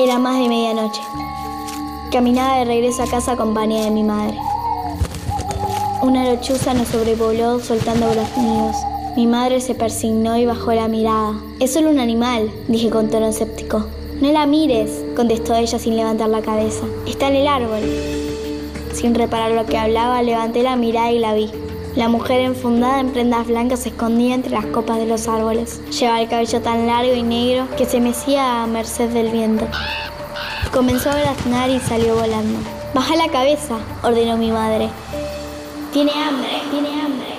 Era más de medianoche. Caminaba de regreso a casa acompañada de mi madre. Una lechuza nos sobrevoló soltando graznidos. Mi madre se persignó y bajó la mirada. Es solo un animal, dije con tono escéptico. No la mires, contestó ella sin levantar la cabeza. Está en el árbol. Sin reparar lo que hablaba, levanté la mirada y la vi. La mujer enfundada en prendas blancas se escondía entre las copas de los árboles. Llevaba el cabello tan largo y negro que se mecía a merced del viento. Comenzó a graznar y salió volando. Baja la cabeza, ordenó mi madre. Tiene hambre, tiene hambre.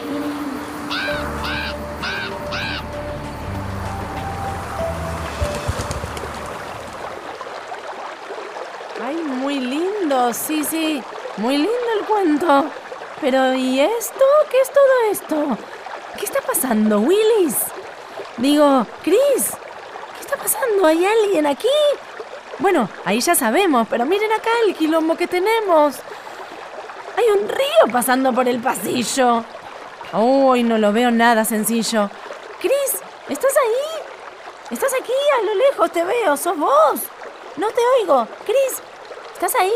Ay, muy lindo, sí, sí. Muy lindo el cuento. Pero, ¿y esto? ¿Qué es todo esto? ¿Qué está pasando, Willis? Digo, Chris, ¿qué está pasando? ¿Hay alguien aquí? Bueno, ahí ya sabemos, pero miren acá el quilombo que tenemos. Hay un río pasando por el pasillo. Uy, no lo veo nada sencillo. Chris, ¿estás ahí? ¿Estás aquí? A lo lejos te veo, sos vos. No te oigo. Chris, ¿estás ahí?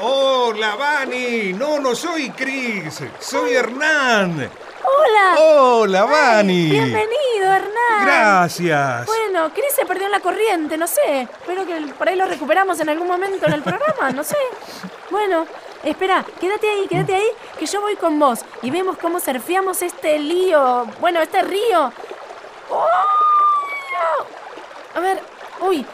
Hola, Vani. No, no soy Chris. Soy Hernán. Hola. Hola, Vani. Bienvenido, Hernán. Gracias. Bueno, Chris se perdió en la corriente, no sé. Espero que por ahí lo recuperamos en algún momento en el programa, no sé. Bueno, espera, quédate ahí, quédate ahí, que yo voy con vos y vemos cómo surfeamos este lío. Bueno, este río. ¡Oh! A ver, uy,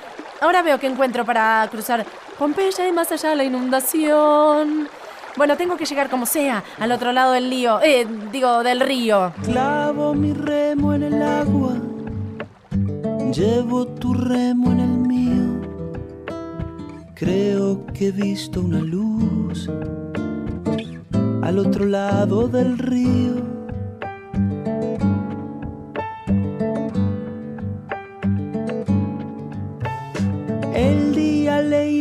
ahora veo que encuentro para cruzar Pompeya y más allá la inundación. Bueno, tengo que llegar como sea, al otro lado del lío, eh, digo, del río. Clavo mi remo en el agua, llevo tu remo en el mío. Creo que he visto una luz al otro lado del río.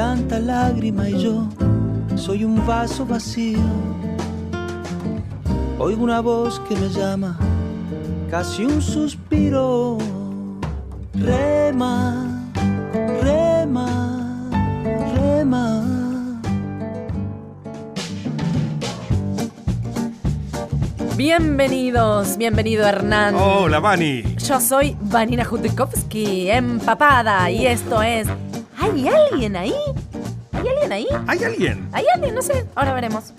tanta lágrima y yo soy un vaso vacío. Oigo una voz que me llama, casi un suspiro. Rema, rema, rema. Bienvenidos, bienvenido Hernán. Hola, Vani. Yo soy Vanina Judikovsky, empapada, y esto es... ¿Hay alguien ahí? ¿Hay alguien ahí? ¿Hay alguien? ¿Hay alguien? No sé, ahora veremos.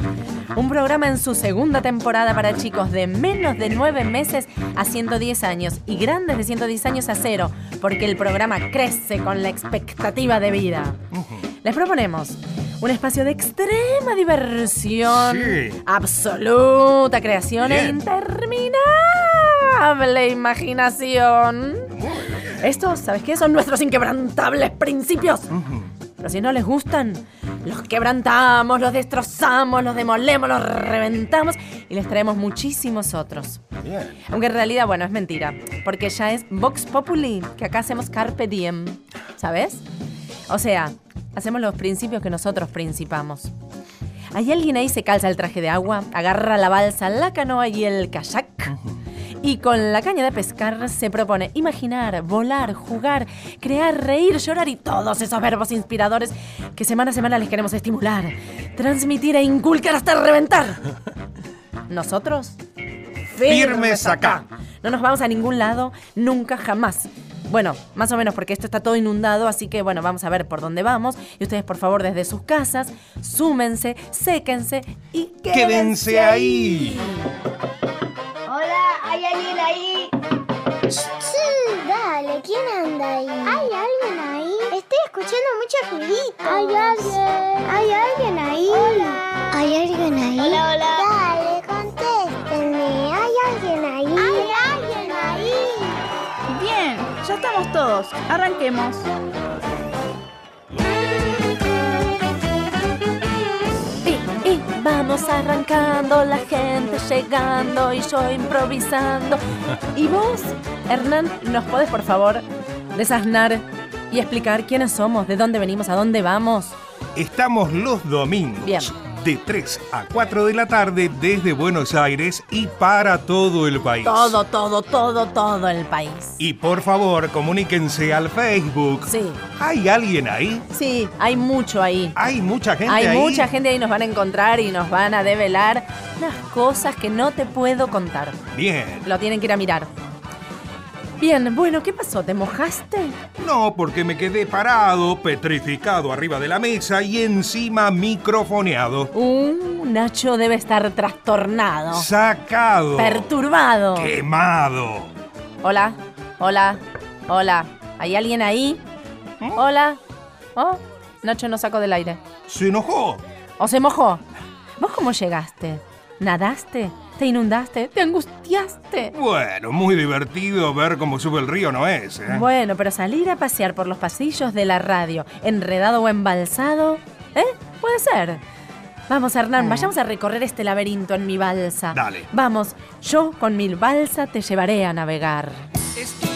Un programa en su segunda temporada para chicos de menos de 9 meses a 110 años y grandes de 110 años a cero, porque el programa crece con la expectativa de vida. Les proponemos un espacio de extrema diversión, Sí. absoluta creación e interminable imaginación. Estos, ¿sabes qué? Son nuestros inquebrantables principios. Pero si no les gustan, los quebrantamos, los destrozamos, los demolemos, los reventamos y les traemos muchísimos otros. Bien. Aunque en realidad, bueno, es mentira, porque ya es Vox Populi, que acá hacemos Carpe Diem, ¿sabes? O sea, hacemos los principios que nosotros principamos. ¿Hay alguien ahí se calza el traje de agua, agarra la balsa, la canoa y el kayak? Y con la caña de pescar se propone imaginar, volar, jugar, crear, reír, llorar y todos esos verbos inspiradores que semana a semana les queremos estimular, transmitir e inculcar hasta reventar. Nosotros, Firmes acá. No nos vamos a ningún lado, nunca, jamás. Bueno, más o menos porque esto está todo inundado, así que bueno, vamos a ver por dónde vamos. Y ustedes, por favor, desde sus casas, súmense, séquense y quédense, Quédense ahí. Hola, ¿hay alguien ahí? Sí, dale, ¿quién anda ahí? ¿Hay alguien ahí? Estoy escuchando mucho ruidito. ¿Hay alguien? ¿Hay alguien ahí? Hola. ¿Hay alguien ahí? Hola, hola. Dale, Estamos todos, arranquemos. Vamos arrancando, la gente llegando y yo improvisando. ¿Y vos, Hernán, nos podés por favor desasnar y explicar quiénes somos, de dónde venimos, a dónde vamos? Estamos los domingos. Bien. De 3 a 4 de la tarde desde Buenos Aires y para todo el país. Todo, todo, todo, todo el país. Y por favor, comuníquense al Facebook. Sí. ¿Hay alguien ahí? Sí, hay mucho ahí. ¿Hay mucha gente Hay ahí? mucha gente ahí, nos van a encontrar y nos van a develar unas cosas que no te puedo contar. Bien. Lo tienen que ir a mirar. Bien, bueno, ¿qué pasó? ¿Te mojaste? No, porque me quedé parado, petrificado arriba de la mesa y encima microfoneado. Uh, Nacho debe estar trastornado, Sacado. perturbado. Quemado. Hola, hola, hola. ¿Hay alguien ahí? Hola. Oh, Nacho no sacó del aire. ¿Se enojó? ¿O se mojó? ¿Vos cómo llegaste? ¿Nadaste? ¿Te inundaste? ¿Te angustiaste? Bueno, muy divertido ver cómo sube el río, ¿no es? eh? Bueno, pero salir a pasear por los pasillos de la radio, enredado o embalsado, ¿eh? Puede ser. Vamos, Hernán, vayamos a recorrer este laberinto en mi balsa. Dale. Vamos, yo con mi balsa te llevaré a navegar. Estoy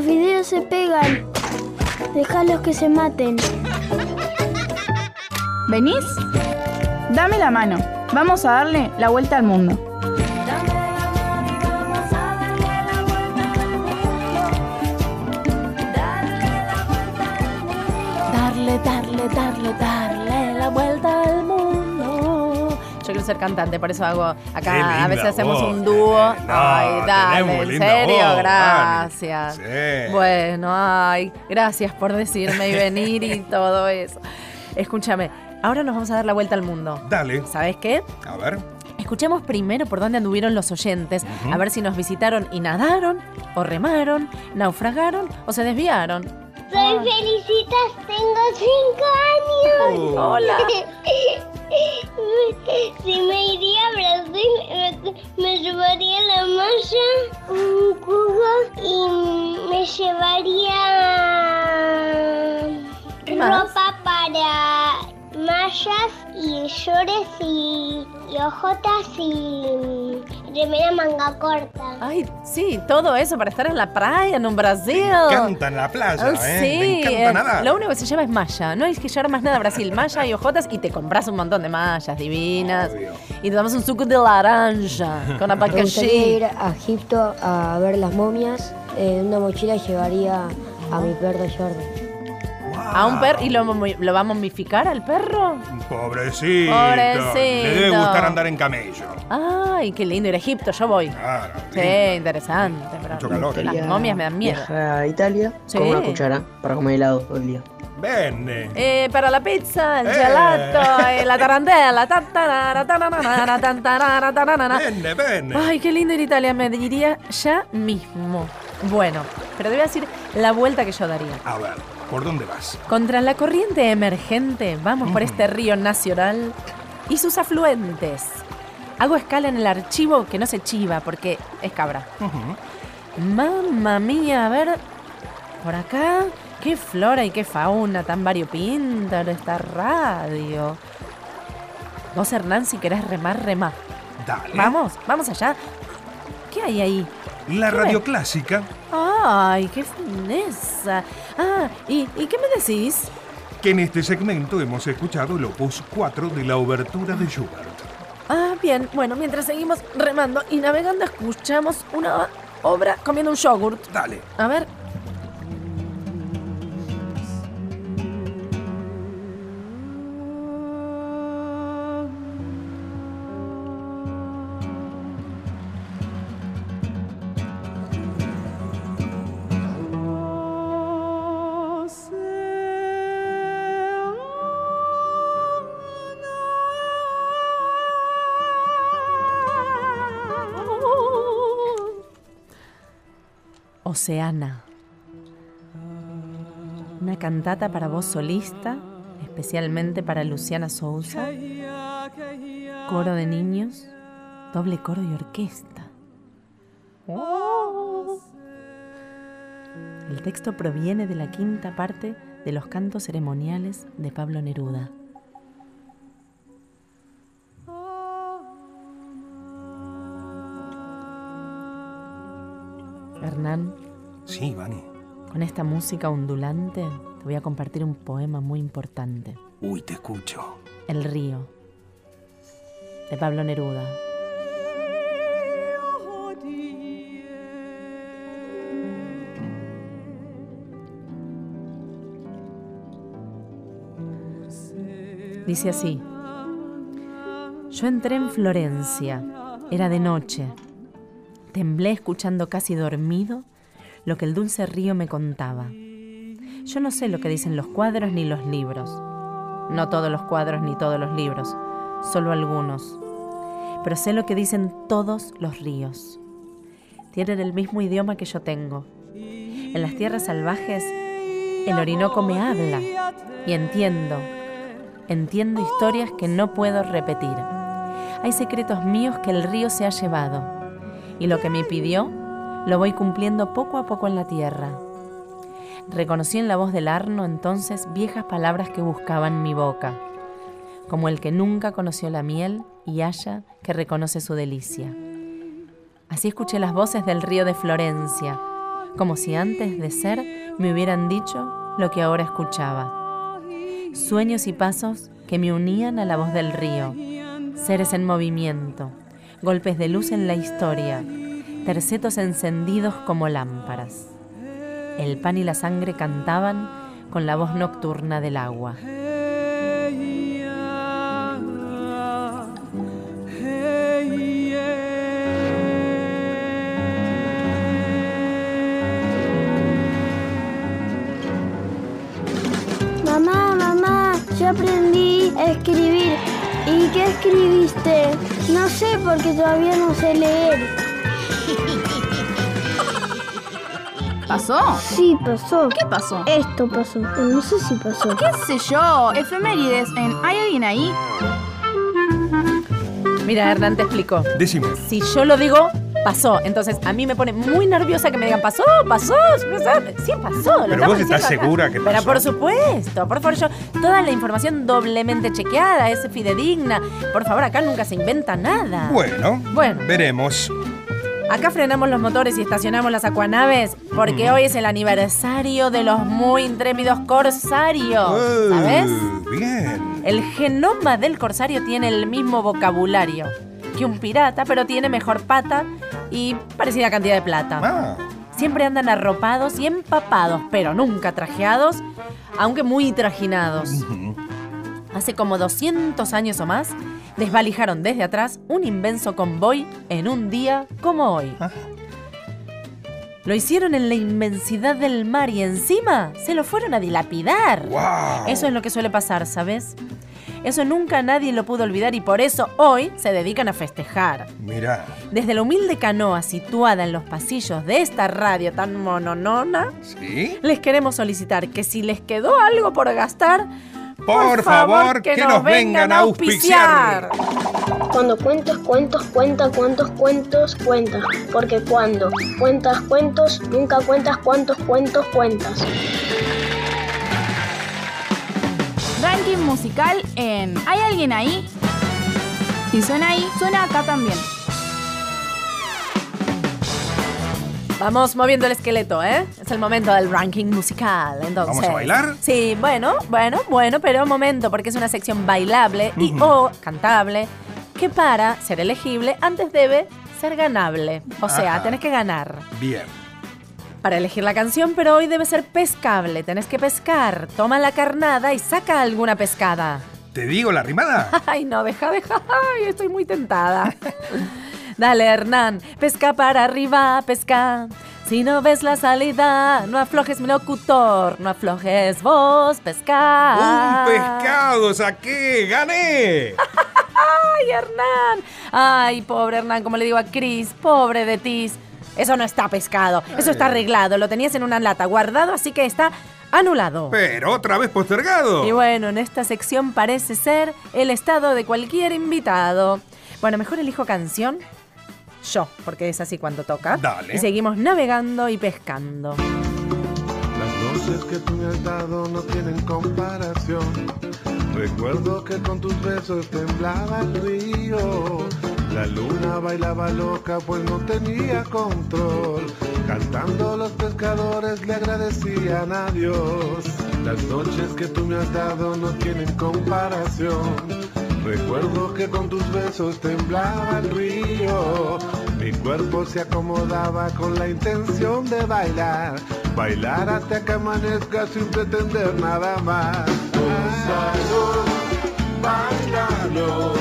los videos se pegan. Déjalos que se maten. ¿Venís? Dame la mano. Vamos a darle la vuelta al mundo. Ser cantante, por eso hago acá. linda A veces hacemos un dúo. tenés. No, ay, dale, en serio, gracias. Sí. Bueno, ay, gracias por decirme y venir y todo eso. Escúchame, ahora nos vamos a dar la vuelta al mundo. Dale. ¿Sabes qué? A ver. Escuchemos primero por dónde anduvieron los oyentes, a ver si nos visitaron y nadaron, o remaron, naufragaron o se desviaron. Soy Felicitas, tengo cinco años. Oh. Hola. Si me iría a Brasil, me, me llevaría la malla, un cubo y me llevaría ropa para mallas y shorts y, y ojotas y remera manga corta. Ay, sí, todo eso para estar en la playa, en un Brasil. Canta en la playa, Ah, ¿eh? sí, Me encanta eh, nada. lo único que se lleva es malla. No hay que llevar más nada a Brasil. Malla y ojotas y te compras un montón de mallas divinas. Obvio. Y te damos un suco de naranja con Me gustaría ir a Egipto a ver las momias. En una mochila llevaría a mi perro Jordan. A un perro. ¿Y lo, lo va a momificar al perro? Pobrecito. Pobrecito. Le debe gustar andar en camello. Ay, qué lindo ir a Egipto. Yo voy. Claro. Sí, lindo. interesante. pero Mucho calor. Las momias me dan miedo. A Italia Sí. con una cuchara para comer helado todo el día. Bene. Eh, para la pizza, el Eh. gelato, eh, la tarantela, ta, tarara, tananana, tan, tarara, tananana. Bene, bene. Ay, qué lindo ir a Italia, me diría ya mismo. Bueno, pero te voy a decir la vuelta que yo daría. A ver. ¿Por dónde vas? Contra la corriente emergente vamos por este río nacional y sus afluentes. Hago escala en el archivo que no se chiva porque es cabra. Mamma mía, a ver. Por acá, qué flora y qué fauna tan variopinta en esta radio. Vos, Hernán, si querés remar, remá. Dale. Vamos, vamos allá. ¿Qué hay ahí? La ¿Qué radio ves? clásica, ¡Ay, qué fineza! Ah, ¿y, ¿y qué me decís? que en este segmento hemos escuchado el opus 4 de la obertura de Schubert. Ah, bien, bueno, mientras seguimos remando y navegando, escuchamos una obra comiendo un yogurt. Dale. A ver. Oceana. Una cantata para voz solista, especialmente para Luciana Sousa. Coro de niños, doble coro y orquesta. El texto proviene de la quinta parte de los cantos ceremoniales de Pablo Neruda. Hernán, Sí, Vani. con esta música ondulante te voy a compartir un poema muy importante. Uy, te escucho. El río, de Pablo Neruda. Dice así, yo entré en Florencia, era de noche, temblé escuchando casi dormido lo que el dulce río me contaba. Yo no sé lo que dicen los cuadros ni los libros, no todos los cuadros ni todos los libros, solo algunos, pero sé lo que dicen todos los ríos. Tienen el mismo idioma que yo tengo. En las tierras salvajes, el Orinoco me habla y entiendo, entiendo historias que no puedo repetir. Hay secretos míos que el río se ha llevado y lo que me pidió lo voy cumpliendo poco a poco en la tierra. Reconocí en la voz del Arno entonces viejas palabras que buscaban mi boca, como el que nunca conoció la miel y haya que reconoce su delicia. Así escuché las voces del río de Florencia, como si antes de ser me hubieran dicho lo que ahora escuchaba. Sueños y pasos que me unían a la voz del río, seres en movimiento, golpes de luz en la historia, tercetos encendidos como lámparas. El pan y la sangre cantaban con la voz nocturna del agua. Mamá, mamá, yo aprendí a escribir. ¿Y qué escribiste? No sé porque todavía no sé leer. ¿Pasó? Sí, pasó. ¿Qué pasó? Esto pasó. pero No sé si pasó. ¿Qué sé yo? Efemérides en ¿Hay alguien ahí? Mira, Hernán te explicó. Decime. Si yo lo digo, pasó. Entonces a mí me pone muy nerviosa que me digan, pasó, pasó, pasó. Sí, pasó. Lo Pero vos estás acá. segura que Pero pasó. por supuesto, por favor, yo, toda la información doblemente chequeada, es fidedigna. Por favor, acá nunca se inventa nada. Bueno, Bueno. veremos. Acá frenamos los motores y estacionamos las acuanaves porque hoy es el aniversario de los muy intrépidos corsarios. ¿Sabes? Bien. El genoma del corsario tiene el mismo vocabulario que un pirata, pero tiene mejor pata y parecida cantidad de plata. Ah, Siempre andan arropados y empapados, pero nunca trajeados, aunque muy trajinados. Hace como 200 años o más, desvalijaron desde atrás un inmenso convoy en un día como hoy. Ajá. Lo hicieron en la inmensidad del mar y encima se lo fueron a dilapidar. ¡Wow! Eso es lo que suele pasar, ¿sabes? Eso nunca nadie lo pudo olvidar y por eso hoy se dedican a festejar. Mirá. Desde la humilde canoa situada en los pasillos de esta radio tan mononona, ¿Sí? les queremos solicitar que si les quedó algo por gastar, Por, favor, que, nos vengan a auspiciar. Cuando cuentas cuentos, cuenta cuántos cuentos cuentas. Porque cuando cuentas cuentos, nunca cuentas cuántos cuentos cuentas. Ranking musical en ¿Hay alguien ahí? Si suena ahí, suena acá también. Vamos moviendo el esqueleto, ¿eh? Es el momento del ranking musical, entonces. ¿Vamos a bailar? Sí, bueno, bueno, bueno, pero un momento, porque es una sección bailable y o cantable que para ser elegible antes debe ser ganable. O sea, Ajá. tenés que ganar Bien. para elegir la canción, pero hoy debe ser pescable. Tenés que pescar. Toma la carnada y saca alguna pescada. ¿Te digo la rimada? Ay, no, deja, deja. Ay, estoy muy tentada. Dale, Hernán. Pesca para arriba, pesca. Si no ves la salida, no aflojes mi locutor, no aflojes vos, pesca. ¡Un pescado saqué! ¡Gané! ¡Ay, Hernán! Ay, pobre Hernán, como le digo a Cris, pobre de Tis. Eso no está pescado, eso está arreglado. Lo tenías en una lata guardado, así que está anulado. Pero otra vez postergado. Y bueno, en esta sección parece ser el estado de cualquier invitado. Bueno, mejor elijo canción. Yo, porque es así cuando toca. Dale. Y seguimos navegando y pescando. Las noches que tú me has dado no tienen comparación. Recuerdo que con tus besos temblaba el río. La luna bailaba loca pues no tenía control. Cantando los pescadores le agradecían a Dios. Las noches que tú me has dado no tienen comparación. Recuerdo que con tus besos temblaba el río. Mi cuerpo se acomodaba con la intención de bailar. Bailar hasta que amanezca sin pretender nada más. Gózalo, bailalo.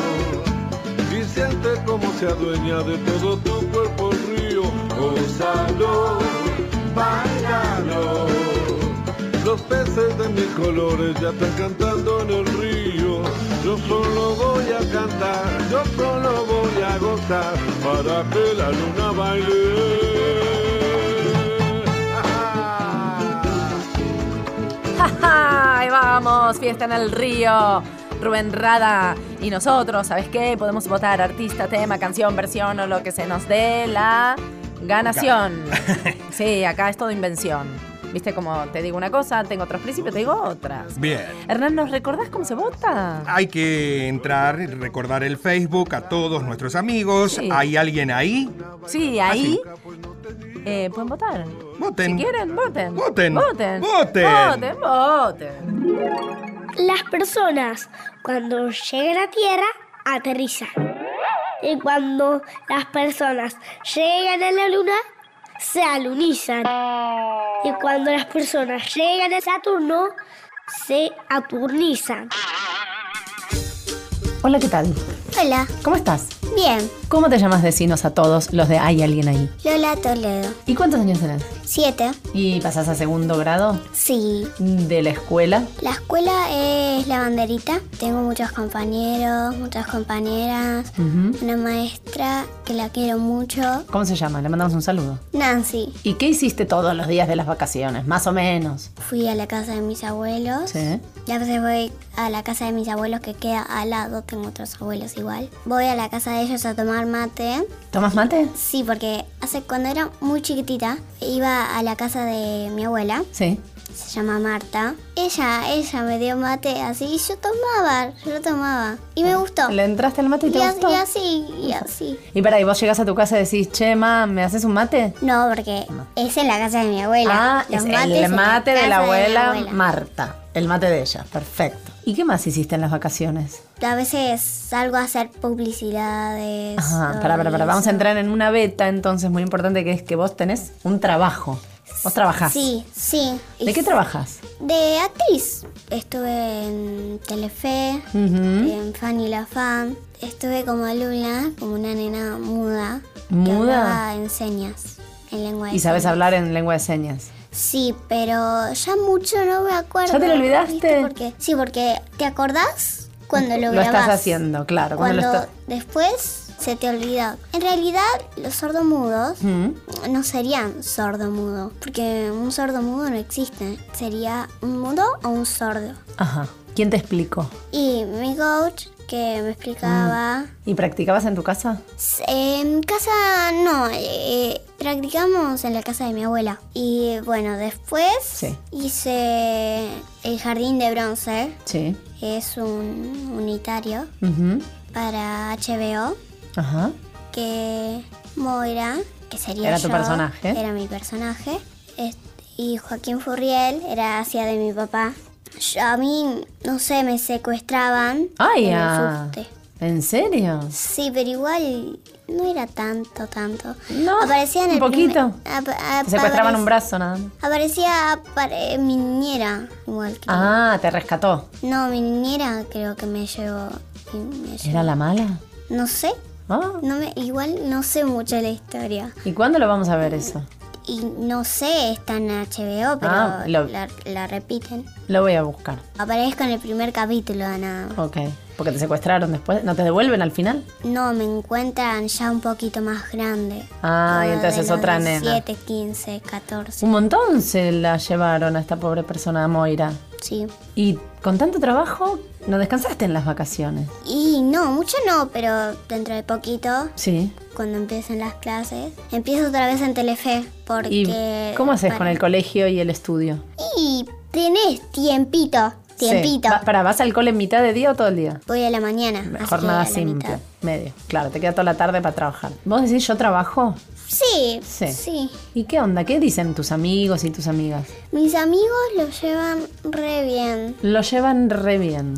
Y siente como se adueña de todo tu cuerpo el río. Gózalo, bailalo. Los peces de mis colores ya están cantando en el río. Yo solo voy a cantar, yo solo voy a gozar para que la luna baile. ¡Ahí vamos! Fiesta en el río. Rubén Rada y nosotros, ¿sabes qué? Podemos votar artista, tema, canción, versión o lo que se nos dé la ganación. Sí, acá es todo invención. Viste como te digo una cosa, tengo otros principios, te digo otras. Bien. Hernán, ¿nos recordás cómo se vota? Hay que entrar y recordar el Facebook a todos nuestros amigos. Sí. ¿Hay alguien ahí? Sí, ahí eh, pueden votar. Voten. Si quieren, voten. Voten. Voten. Voten. Voten, voten. Las personas cuando llegan a tierra aterrizan. Y cuando las personas llegan a la luna, se alunizan. Y cuando las personas llegan a Saturno, se aturnizan. Hola, ¿qué tal? Hola, ¿Cómo estás? Bien. ¿Cómo te llamas decinos a todos los de Hay alguien ahí? Lola Toledo. ¿Y cuántos años tenés? Siete. ¿Y pasás a segundo grado Sí. de la escuela? La escuela es la banderita. Tengo muchos compañeros, muchas compañeras. Una maestra que la quiero mucho. ¿Cómo se llama? Le mandamos un saludo. Nancy. ¿Y qué hiciste todos los días de las vacaciones? Más o menos. Fui a la casa de mis abuelos. Sí. Ya a veces voy a la casa de mis abuelos que queda al lado. Tengo otros abuelos igual. Voy a la casa de ellos a tomar mate. ¿Tomas mate? Sí, porque hace cuando era muy chiquitita iba a la casa de mi abuela. Sí. Se llama Marta. Ella, ella me dio mate así y yo tomaba, yo lo tomaba. Y me gustó. ¿Le entraste al mate y te Y, gustó? y así, y así. Y para ahí, vos llegás a tu casa y decís, che, ma, ¿me haces un mate? No, porque es en la casa de mi abuela. Ah, Los es mates el mate de la abuela. Marta. El mate de ella, perfecto. ¿Y qué más hiciste en las vacaciones? A veces salgo a hacer publicidades. Ajá, para, para, para. Vamos a entrar en una beta, entonces, muy importante, que es que vos tenés un trabajo. Vos trabajás. Sí, sí. ¿De qué trabajas? De actriz. Estuve en Telefe, Ujú. en Fanny la Fan. Estuve como alumna, como una nena muda. Que ¿Muda? hablaba en señas, en lengua de Y sabes hablar en lengua de señas. Sí, pero ya mucho no me acuerdo. ¿Ya te lo olvidaste? Porque, sí, porque ¿te acordás cuando lo Lo estás grabás. haciendo, claro. Cuando, Cuando lo estás... después se te olvida. En realidad, los sordomudos Mm. no serían sordomudo, porque un sordomudo no existe. Sería un mudo o un sordo. Ajá. ¿Quién te explicó? Y mi coach que me explicaba. ¿Y practicabas en tu casa? En casa no, eh, practicamos en la casa de mi abuela. Y bueno, después Sí. hice el jardín de bronce. Sí. Es un unitario para HBO Ajá. que Moira, que sería Era tu personaje. era mi personaje. Es- y Joaquín Furriel era hacia de mi papá. A mí, no sé, me secuestraban Ay, ah. ¿En serio? Sí, pero igual no era tanto, tanto. No, Aparecía en un poquito. primer- Te secuestraban un brazo nada más. Aparecía apare- mi niñera, igual creo. Ah, te rescató. No, mi niñera creo que me llevó. me llevó. ¿Era la mala? No sé. Ah. No me, igual no sé mucho la historia. ¿Y cuándo lo vamos a ver eso? Y no sé, está en HBO, pero Ah, lo- la, la repiten. Lo voy a buscar. Aparezco en el primer capítulo nada. Ok. Porque te secuestraron después. ¿No te devuelven al final? No, me encuentran ya un poquito más grande. Ah, y entonces es otra nena. 17, 15, 14. Un montón se la llevaron a esta pobre persona, Moira. Sí. Y con tanto trabajo, no descansaste en las vacaciones. Y no, mucho no, pero dentro de poquito, Sí. cuando empiecen las clases, empiezo otra vez en Telefe. Porque. ¿Y cómo haces con el colegio y el estudio? Y tenés tiempito. Tiempito. Sí. Va- para, ¿vas al cole en mitad de día o todo el día? Voy a la mañana. así que Jornada a la simple, mitad. medio. Claro, te queda toda la tarde para trabajar. ¿Vos decís yo trabajo? Sí, Sí. sí. ¿Y qué onda? ¿Qué dicen tus amigos y tus amigas? Mis amigos lo llevan re bien. Lo llevan re bien.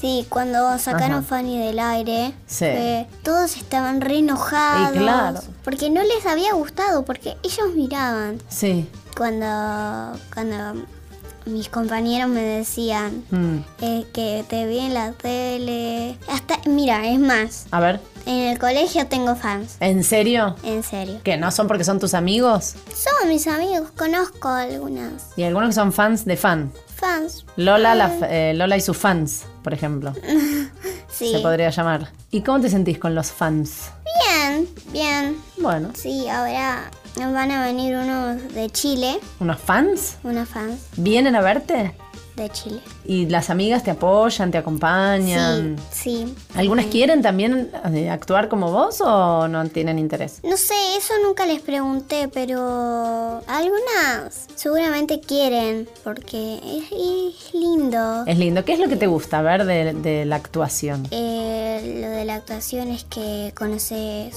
Sí, cuando sacaron Ajá. Fanny del aire, Sí. fue- todos estaban re enojados. Y claro. Porque no les había gustado, porque ellos miraban. Sí. Cuando, cuando mis compañeros me decían Mm. eh, que te vi en la tele. Hasta, mira, es más, A ver, en el colegio tengo fans. ¿en serio? En serio. ¿Que no son porque son tus amigos? Son mis amigos, conozco algunas Y algunos que son fans de fan. fans. Lola, la eh, Lola y sus fans, por ejemplo. Sí. Se podría llamar. ¿Y cómo te sentís con los fans? Bien, bien. Bueno, Sí, ahora van a venir unos de Chile, ¿unos fans? unas fans ¿Vienen a verte? De Chile. ¿Y las amigas te apoyan, te acompañan? Sí, sí. ¿Algunas quieren también eh, actuar como vos o no tienen interés? No sé, eso nunca les pregunté, pero algunas seguramente quieren, porque es, es lindo. Es lindo. ¿Qué es lo que te gusta ver de, de la actuación? Eh, lo de la actuación es que conoces,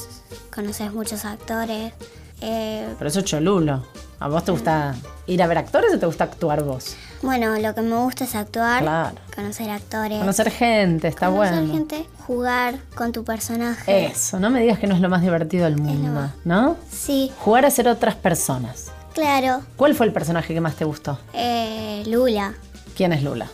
conoces muchos actores. Eh, Pero eso es cholulo. ¿A vos te gusta ir a ver actores o te gusta actuar vos? Bueno, lo que me gusta es actuar, Claro. conocer actores, Conocer gente, está conocer bueno. gente, jugar con tu personaje. Eso, no me digas que no es lo más divertido del mundo, ¿no? Sí, Jugar a ser otras personas. claro. ¿Cuál fue el personaje que más te gustó? Eh, Lula. ¿Quién es Lula?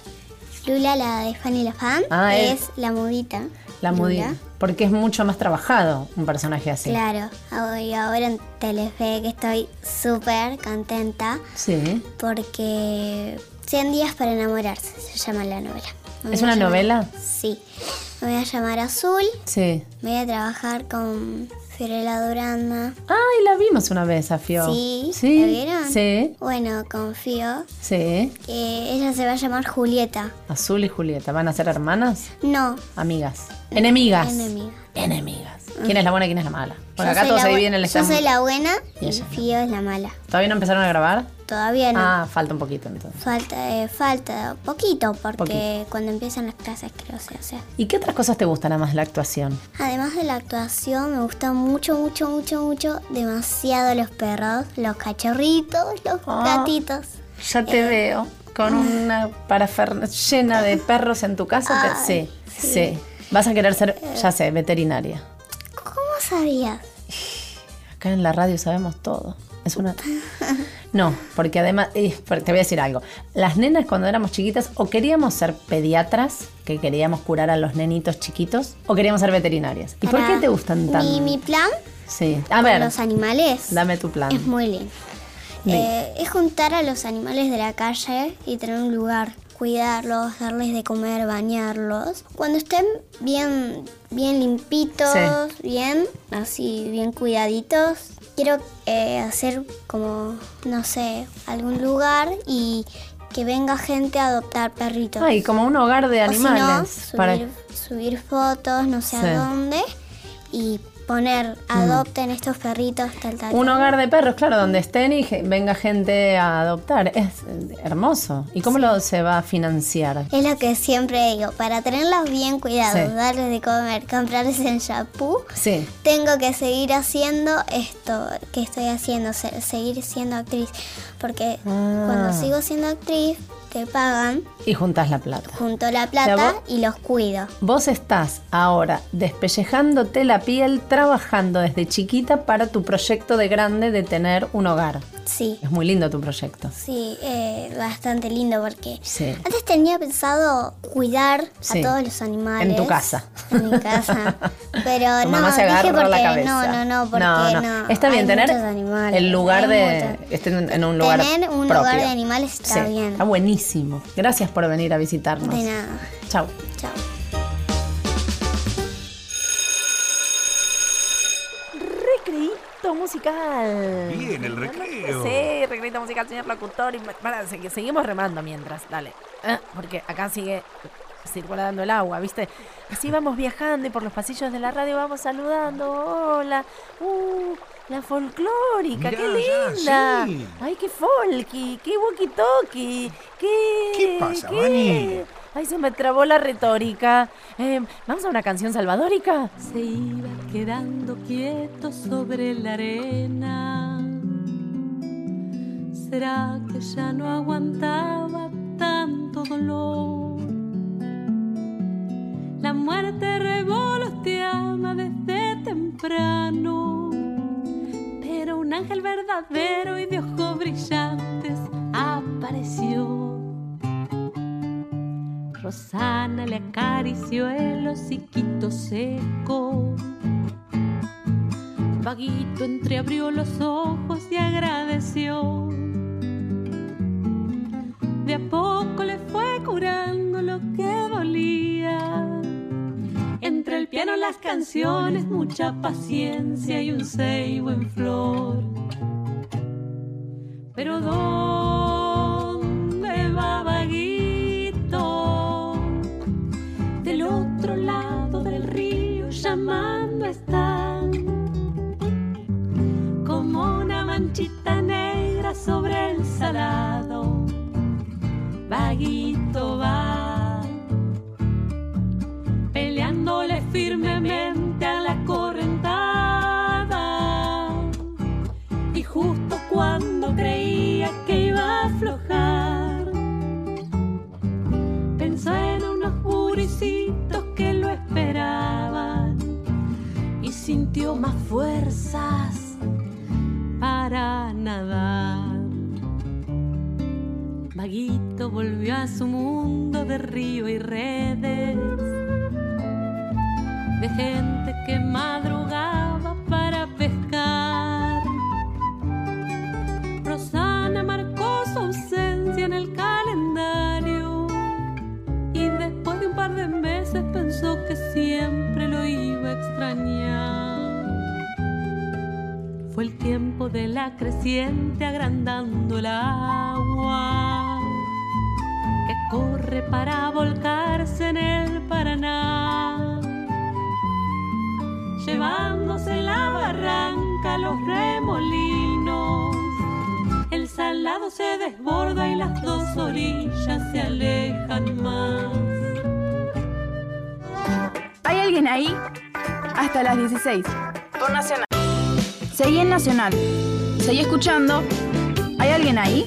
Lula, la de Fanny la Fan, Ah, es es- la mudita. La mudita. Porque es mucho más trabajado un personaje así. Claro, y ahora en Telefe que estoy súper contenta Sí. porque 100 días para enamorarse se llama la novela. Me ¿Es una llamar- novela? Sí. Me voy a llamar Azul, Sí. voy a trabajar con Fiorella Duranda. Ay, la vimos una vez a Fio. Sí, ¿Sí? ¿la vieron? Sí. Bueno, confío. Sí. que ella se va a llamar Julieta. Azul y Julieta. ¿Van a ser hermanas? No, Amigas. Enemigas. enemiga. Enemigas. ¿Quién es la buena y quién es la mala? Yo acá soy todo la se bu- divide en el Yo soy la buena Y y no. Fío es la mala. ¿Todavía no empezaron a grabar? Todavía no. Ah, falta un poquito entonces. Falta, eh, falta poquito porque Poquito. cuando empiezan las clases creo se hace. ¿Y qué otras cosas te gustan además de la actuación? Además de la actuación me gustan mucho, mucho, mucho, mucho, demasiado los perros, los cachorritos, los Ah. gatitos. Ya te veo con una parafernalia llena de perros en tu casa. te- sí, sí, Vas a querer ser, ya sé, veterinaria. ¿Cómo sabías? Acá en la radio sabemos todo. Es una. No, porque además, eh, te voy a decir algo. Las nenas cuando éramos chiquitas o queríamos ser pediatras, que queríamos curar a los nenitos chiquitos, o queríamos ser veterinarias. ¿Y por qué te gustan tanto? Mi, mi plan Sí. A ver, los animales dame tu plan. es muy lindo. Eh, es juntar a los animales de la calle y tener un lugar cuidarlos, darles de comer, bañarlos. Cuando estén bien, bien limpitos, bien, así, bien cuidaditos, quiero eh, hacer como, no sé, algún lugar y que venga gente a adoptar perritos. Ay, como un hogar de O si no, animales. subir, para- subir fotos, no sé Sí. a dónde, y poner, adopten estos perritos, tal, tal. Un tal. hogar de perros, claro, donde estén y venga gente a adoptar. Es eh, hermoso. ¿Y cómo lo se va a financiar? Es lo que siempre digo, para tenerlos bien cuidados, Sí. darles de comer, comprarles el shampoo, Sí. tengo que seguir haciendo esto que estoy haciendo, se- seguir siendo actriz. Porque Ah. cuando sigo siendo actriz, te pagan, Y juntas la plata. junto la plata y los cuido. Vos estás ahora despellejándote la piel, trabajando desde chiquita para tu proyecto de grande de tener un hogar. Sí, Es muy lindo tu proyecto. sí, eh, bastante lindo porque Sí. antes tenía pensado cuidar Sí. a todos los animales. En tu casa. En mi casa. Pero Tu no, mamá se dije porque la cabeza. no, no, no, porque no. Está bien hay tener animales, el lugar de. Estén en, en un lugar. Tener un propio. lugar de animales está Sí, bien. Está buenísimo. Gracias por venir a visitarnos. De nada. Chau. Chao. Musical. Bien, el recreo. Sí, recreíto musical, señor locutor. Y para, se- seguimos remando mientras, dale. Ah, porque acá sigue circulando el agua, ¿viste? Así vamos viajando y por los pasillos de la radio vamos saludando. Hola. Uh, la folclórica, qué ya, linda. sí. Ay, qué folky, qué walkie-talkie. Qué, ¿Qué pasa, qué- Vani? Ay, se me trabó la retórica. Eh, ¿Vamos a una canción salvadórica? se iba quedando quieto sobre la arena. ¿Será que ya no aguantaba tanto dolor? La muerte revoloteaba desde temprano, pero un ángel verdadero y de ojos brillantes apareció. Rosana le acarició el hociquito seco. Vaguito entreabrió los ojos y agradeció. De a poco le fue curando lo que dolía. Entre el piano, las canciones, mucha paciencia y un ceibo en flor. Pero Vaguito volvió a su mundo de río y redes, de gente que madrugaba para pescar. Rosana marcó su ausencia en el calendario y después de un par de meses pensó que siempre lo iba a extrañar. Fue el tiempo de la creciente que corre para volcarse en el Paraná, llevándose la barranca los remolinos. El salado se desborda y las dos orillas se alejan más. ¿Hay alguien ahí? Hasta las 16. Por Nacional. Seguí en Nacional. Seguí escuchando. ¿Hay alguien ahí?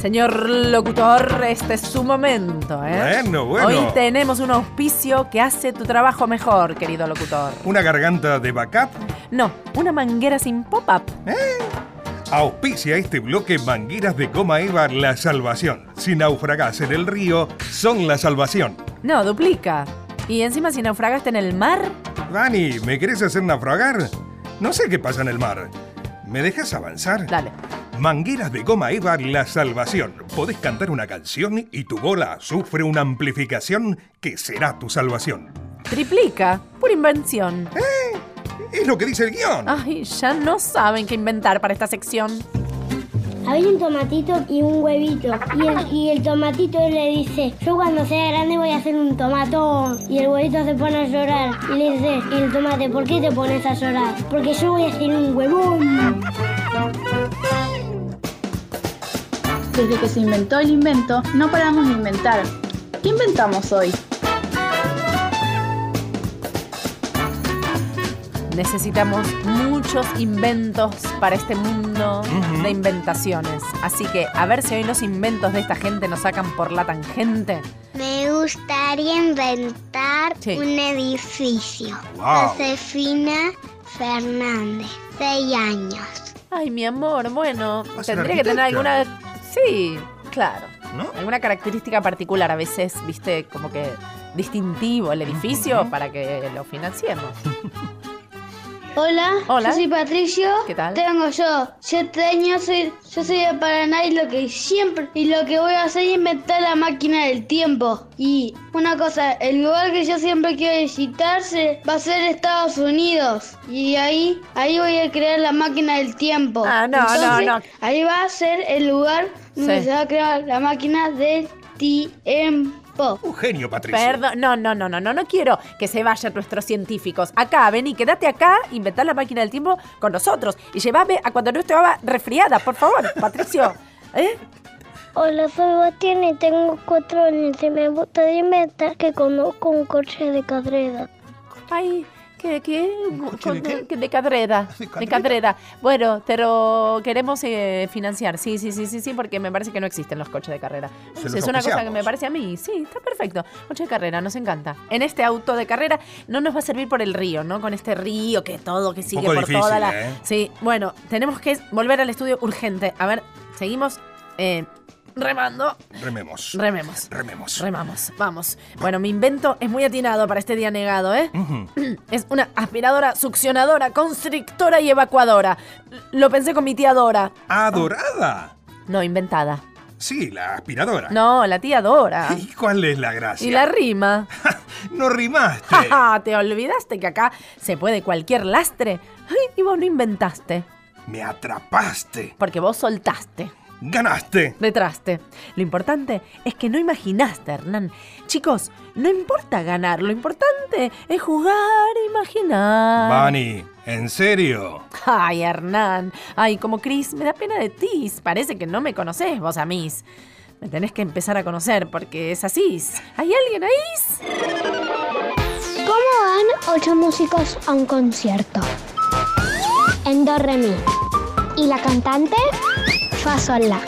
Señor locutor, este es su momento, ¿eh? Bueno, bueno. Hoy tenemos un auspicio que hace tu trabajo mejor, querido locutor. ¿Una garganta de backup? No, una manguera sin pop-up. Auspicia este bloque Mangueras de Goma Eva La Salvación. Si naufragás en el río, son la salvación. No, duplica. Y encima si naufragaste en el mar, Dani, ¿me querés hacer naufragar? No sé qué pasa en el mar. ¿Me dejas avanzar? Dale. Mangueras de goma Eva La Salvación. Podés cantar una canción y tu bola sufre una amplificación que será tu salvación. Triplica, por invención. Es lo que dice el guion. Ay, ya no saben qué inventar para esta sección. Había un tomatito y un huevito. Y el, y el tomatito le dice, yo cuando sea grande voy a hacer un tomatón. Y el huevito se pone a llorar. Y le dice, y el tomate, ¿por qué te pones a llorar? Porque yo voy a hacer un huevón. Desde que se inventó el invento, no paramos de inventar. ¿Qué inventamos hoy? Necesitamos muchos inventos para este mundo de inventaciones. Así que a ver si hoy los inventos de esta gente nos sacan por la tangente. Me gustaría inventar Sí. un edificio. Wow. Josefina Fernández, 6 años. Ay, mi amor, bueno, a ser tendría que tener alguna... Sí, claro. Alguna característica particular, a veces, viste, como que distintivo el edificio para que lo financiemos. Hola, Hola. yo soy Patricio. ¿Qué tal? Tengo yo siete años, soy, yo soy de Paraná y lo que siempre y lo que voy a hacer es inventar la máquina del tiempo. Y una cosa, el lugar que yo siempre quiero visitar se- va a ser Estados Unidos. Y ahí, ahí voy a crear la máquina del tiempo. Ah, no, no, no. Ahí va a ser el lugar donde Sí. se va a crear la máquina del tiempo. Un genio, Patricio. Perdón, no, no, no, no, no, no quiero que se vayan nuestros científicos. Acá, vení, quédate acá, inventar la máquina del tiempo con nosotros y llévame a cuando no estaba resfriada, por favor, Patricio. ¿Eh? Hola, soy Bastián y tengo cuatro años y me gustaría inventar que conozco un coche de carrera. Ay, ¿qué, qué? Con- que de cadrera, de cadrera. Bueno, pero queremos eh, financiar, sí, sí, sí, sí, sí, porque me parece que no existen los coches de carrera. Se es una cosa que me parece a mí, sí, está perfecto. Coche de carrera, nos encanta. En este auto de carrera no nos va a servir por el río, ¿no? Con este río que todo, que sigue por difícil, toda la... ¿eh? Sí, bueno, tenemos que volver al estudio urgente. A ver, seguimos eh, remando. Rememos. Rememos. Rememos. Remamos, vamos. Bueno, mi invento es muy atinado para este día negado, ¿eh? Es una aspiradora, succionadora, constrictora y evacuadora. Lo pensé con mi tía Dora. ¿Adorada? No, inventada. Sí, la aspiradora. No, la tía Dora. ¿Y cuál es la gracia? Y la rima. no rimaste. Ja, ¿Te olvidaste que acá se puede cualquier lastre? Ay, y vos no inventaste. Me atrapaste. Porque vos soltaste. Ganaste. Detraste. Lo importante es que no imaginaste, Hernán. Chicos, no importa ganar, lo importante es jugar e imaginar. Vani, ¿en serio? Ay, Hernán. Ay, como Cris, me da pena de ti. Parece que no me conocés vos a mí. Me tenés que empezar a conocer porque es así. ¿Hay alguien ahí? ¿Cómo van ocho músicos a un concierto? En do re mi. ¿Y la cantante? Fa sol la.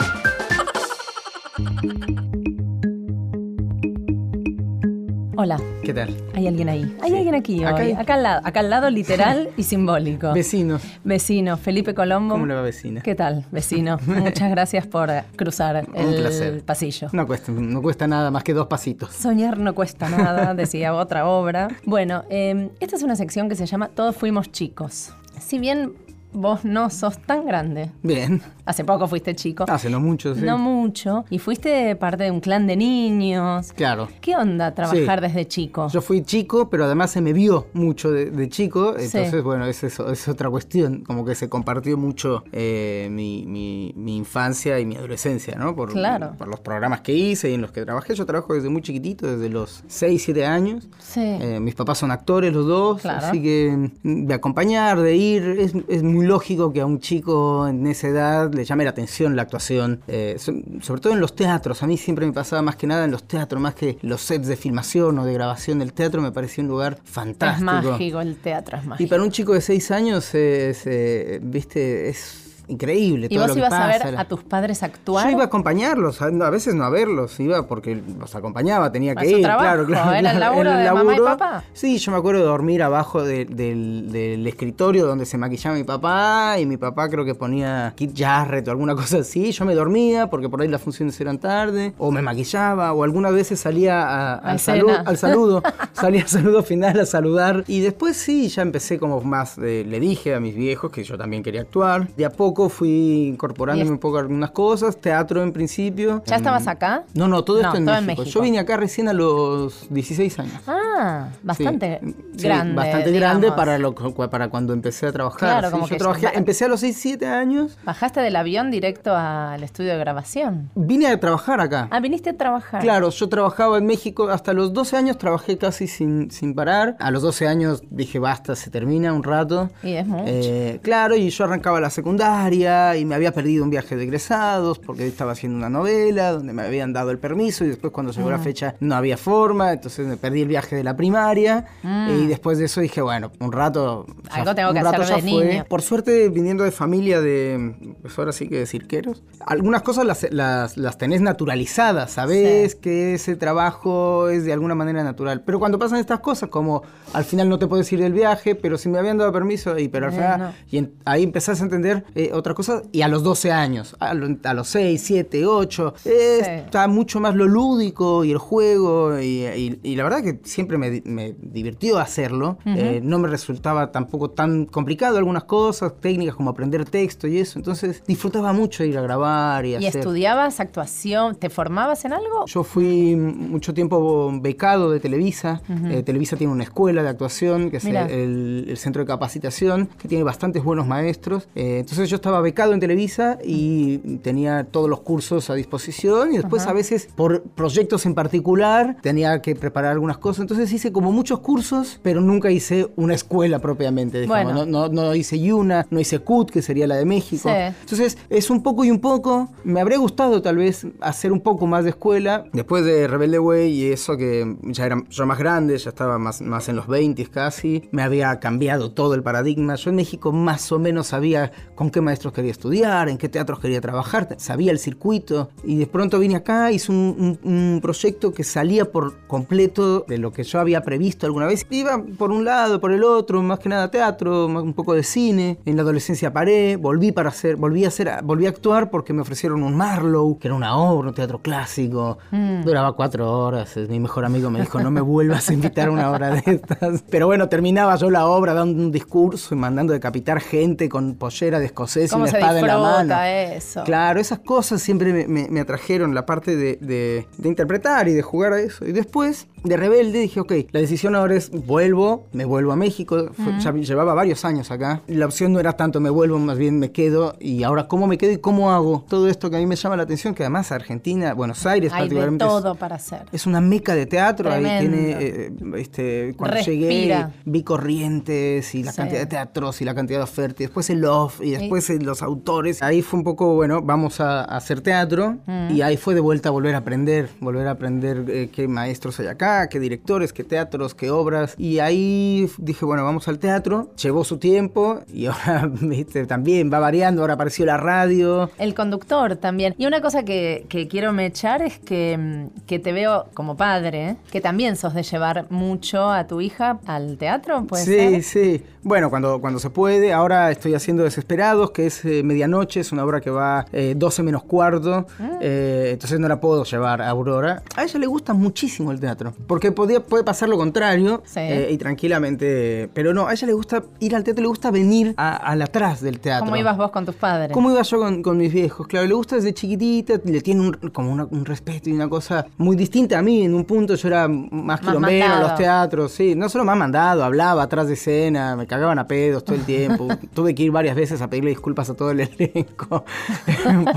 Hola. ¿Qué tal? Hay alguien ahí. Hay alguien aquí Acá hoy. hay- Acá al lado. Acá al lado, literal y simbólico. Vecinos. Vecino, Felipe Colombo. ¿Cómo le va, vecina? ¿Qué tal, vecino? Muchas gracias por cruzar Un el placer. pasillo. No cuesta, no cuesta nada más que dos pasitos. Soñar no cuesta nada, decía otra obra. Bueno, eh, esta es una sección que se llama Todos fuimos chicos. Si bien vos no sos tan grande, Bien. hace poco fuiste chico, Hace no mucho, sí. no mucho, y fuiste parte de un clan de niños. Claro. ¿Qué onda trabajar Sí. desde chico? Yo fui chico, pero además se me vio mucho de, de chico. Sí. Entonces, bueno, es, eso, es otra cuestión. Como que se compartió mucho eh, mi, mi- mi infancia y mi adolescencia, ¿no? Por, Claro. por los programas que hice y en los que trabajé. Yo trabajo desde muy chiquitito, desde los 6, 7 años. Sí. Eh, mis papás son actores los dos, Claro. así que mm, de acompañar, de ir, es, es muy lógico que a un chico en esa edad le llame la atención la actuación, eh, so- sobre todo en los teatros. A mí siempre me pasaba más que nada en los teatros, más que los sets de filmación o de grabación del teatro, me parecía un lugar es fantástico. mágico, el teatro es Y mágico. para un chico de 6 años, es, eh, viste, es increíble ¿Y todo vos lo que ibas a ver a tus padres actuar? Yo iba a acompañarlos, a a veces no a verlos, iba porque los acompañaba, tenía que ir, trabajo, claro, claro. era el laburo de mamá y laburo. papá. Sí, yo me acuerdo de dormir abajo de- del, del escritorio donde se maquillaba mi papá y mi papá creo que ponía Kit Jarrett o alguna cosa así. Yo me dormía porque por ahí las funciones eran tarde, o me maquillaba, o algunas veces salía a- al, escena. salu- al saludo, salía al saludo final a saludar. Y después sí, ya empecé como más, le dije a mis viejos que yo también quería actuar. De a poco poco fui incorporándome un poco a algunas cosas, teatro en principio. ¿Ya estabas acá? No, no, todo No, esto en, todo México. en México. Yo vine acá recién a los 16 años. Ah, bastante Sí, grande. bastante grande digamos. para, lo, para cuando empecé a trabajar. Claro, sí. como Yo que trabajé, empecé a los 6, 7 años. Bajaste del avión directo al estudio de grabación. Vine a trabajar acá. Ah, viniste a trabajar. Claro, yo trabajaba en México hasta los 12 años, trabajé casi sin, sin parar. A los 12 años dije, basta, se termina un rato. Y es mucho. Eh, claro, y yo arrancaba la secundaria y me había perdido un viaje de egresados porque estaba haciendo una novela donde me habían dado el permiso y después cuando llegó la Mm. fecha no había forma, entonces me perdí el viaje de la primaria Mm. y después de eso dije, bueno, un rato... ya- Algo tengo un que rato hacer ya de fue. niño. Por suerte, viniendo de familia de, pues ahora sí que de cirqueros, algunas cosas las, las, las tenés naturalizadas, sabés que ese trabajo es de alguna manera natural. Pero cuando pasan estas cosas, como al final no te puedes ir del viaje, pero si me habían dado permiso, y pero al final, Bueno. y en- ahí empezás a entender eh, otra cosa, y a los 12 años, a, lo- a los 6, 7, 8, eh, Sí. está mucho más lo lúdico y el juego, y, y- y la verdad que siempre me, me divirtió hacerlo. Eh, no me resultaba tampoco tan complicado algunas cosas, técnicas como aprender texto y eso, entonces disfrutaba mucho ir a grabar y, ¿Y hacer. estudiabas actuación? ¿Te formabas en algo? Yo fui mucho tiempo becado de Televisa. Eh, Televisa tiene una escuela de actuación, que es el, el centro de capacitación, que tiene bastantes buenos maestros. Eh, entonces yo estaba becado en Televisa y tenía todos los cursos a disposición y después Ajá. a veces por proyectos en particular tenía que preparar algunas cosas. Entonces hice como muchos cursos, pero nunca hice una escuela propiamente. digamos. Bueno. No, no, no hice Yuna, no hice CUT, que sería la de México. Sí. Entonces, es un poco y un poco. Me habría gustado tal vez hacer un poco más de escuela. Después de Rebelde Way y eso que ya era yo más grande, ya estaba más, más en los 20 casi, me había cambiado todo el paradigma. Yo en México más o menos sabía con qué maestros quería estudiar, en qué teatros quería trabajar, sabía el circuito. Y de pronto vine acá, hice un, un- un proyecto que salía por completo de lo que yo había previsto alguna vez. Iba por un lado, por el otro, más que nada teatro, un poco de cine. En la adolescencia paré, volví para hacer, volví a hacer, volví a actuar porque me ofrecieron un Marlowe, que era una obra, un teatro clásico. Mm. Duraba cuatro horas. Mi mejor amigo me dijo, no me vuelvas a invitar a una obra de estas. Pero bueno, terminaba yo la obra dando un discurso y mandando decapitar gente con pollera de escocés y ¿Cómo una se espada en la mano. eso? Claro, esas cosas siempre me, me- me atrajeron, la parte de, de- de interpretar y de jugar a eso. Y después, de rebelde, dije, ok, la decisión ahora es vuelvo, me vuelvo a México. Fue-. Ya llevaba varios años acá. La opción no era tanto me vuelvo, más bien me quedo. Y ahora, ¿cómo me quedo y cómo hago? Todo esto que a mí me llama la atención, que además Argentina, Buenos Aires Hay de particularmente... es- todo para hacer. es una meca de teatro, ahí Tremendo. tiene, eh, este, cuando Respira. llegué vi Corrientes y la Sí. cantidad de teatros y la cantidad de ofertas, y después el off y después eh, los autores. Ahí fue un poco, bueno, vamos a, a hacer teatro Mm. y ahí fue de vuelta a volver a aprender, volver a aprender eh, qué maestros hay acá, qué directores, qué teatros, qué obras. Y ahí dije, bueno, vamos al teatro, llevó su tiempo y ahora, viste, también va variando, ahora apareció la radio. El conductor también. Y una cosa que, que quiero me echar es que, mm, que te veo como padre, que también sos de llevar mucho a tu hija al teatro, ¿puede sí, ser? sí. Bueno, cuando, cuando se puede. Ahora estoy haciendo Desesperados, que es eh, medianoche, es una obra que va eh, 12 menos cuarto. eh, entonces no la puedo llevar a Aurora. A ella le gusta muchísimo el teatro. Porque podía, puede pasar lo contrario Sí. eh, y tranquilamente. Pero no, a ella le gusta ir al teatro, le gusta venir al atrás del teatro. ¿Cómo ibas vos con tus padres? ¿Cómo iba yo con, con mis viejos? Claro, le gusta desde chiquitita, le tiene un, como una- un respeto y una cosa muy distinta a mí. En un punto yo era más quilombero en mandado. los teatros, sí. No solo más mandado, hablaba atrás de escena, me cagaban a pedos todo el tiempo. Tuve que ir varias veces a pedirle disculpas a todo el elenco